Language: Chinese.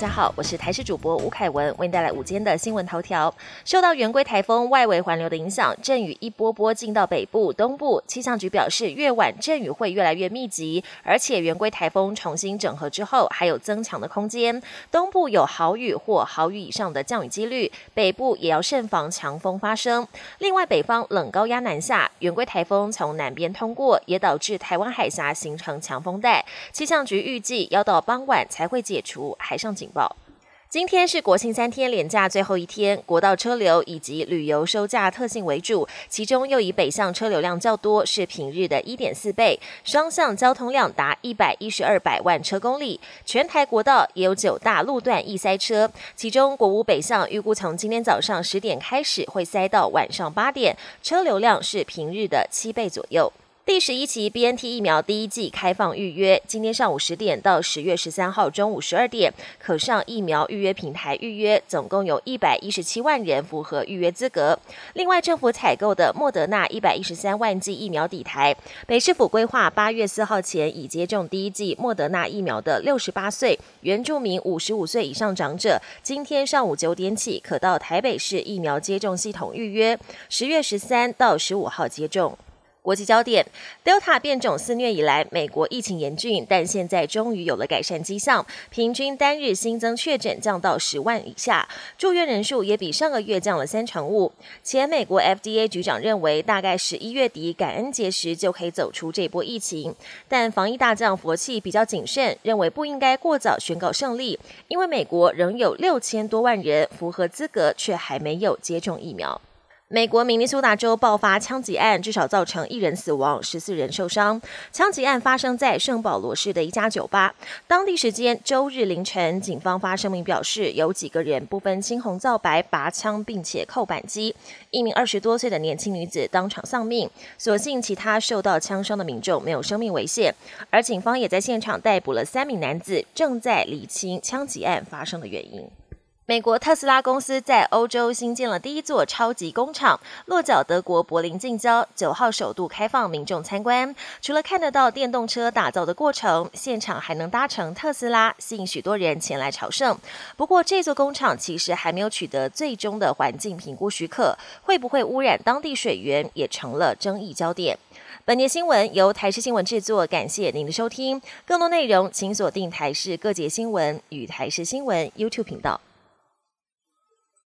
家好，我是台视主播吴凯文，为您带来午间的新闻头条。受到圆规台风外围环流的影响，阵雨一波波进到北部、东部。气象局表示，越晚阵雨会越来越密集，而且圆规台风重新整合之后，还有增强的空间。东部有豪雨或豪雨以上的降雨几率，北部也要慎防强风发生。另外，北方冷高压南下，圆规台风从南边通过，也导致台湾海峡形成强风带。气象局预计要到傍晚才会解除海上警报。今天是国庆三天连假最后一天，国道车流以及旅游收假特性为主，其中又以北向车流量较多，是平日的一点四倍，双向交通量达一百一十二百万车公里。全台国道也有九大路段易塞车，其中国五北向预估从今天早上十点开始会塞到晚上八点，车流量是平日的七倍左右。第十一期 BNT 疫苗第一季开放预约，今天上午十点到十月十三号中午十二点，可上疫苗预约平台预约，总共有一百一十七万人符合预约资格。另外，政府采购的莫德纳一百一十三万剂疫苗底台，北市府规划八月四号前已接种第一剂莫德纳疫苗的六十八岁原住民五十五岁以上长者，今天上午九点起可到台北市疫苗接种系统预约，十月十三到十五号接种。国际焦点：Delta 变种肆虐以来，美国疫情严峻，但现在终于有了改善迹象，平均单日新增确诊降到十万以下，住院人数也比上个月降了三成五。前美国 FDA 局长认为，大概十一月底感恩节时就可以走出这波疫情，但防疫大将佛气比较谨慎，认为不应该过早宣告胜利，因为美国仍有六千多万人符合资格，却还没有接种疫苗。美国明尼苏达州爆发枪击案，至少造成一人死亡，十四人受伤。枪击案发生在圣保罗市的一家酒吧。当地时间周日凌晨，警方发声明表示，有几个人不分青红皂白拔枪，并且扣扳机。一名二十多岁的年轻女子当场丧命，所幸其他受到枪伤的民众没有生命危险。而警方也在现场逮捕了三名男子，正在理清枪击案发生的原因。美国特斯拉公司在欧洲新建了第一座超级工厂，落脚德国柏林近郊。九号首度开放民众参观，除了看得到电动车打造的过程，现场还能搭乘特斯拉，吸引许多人前来朝圣。不过，这座工厂其实还没有取得最终的环境评估许可，会不会污染当地水源，也成了争议焦点。本节新闻由台视新闻制作，感谢您的收听。更多内容请锁定台视各节新闻与台视新闻 YouTube 频道。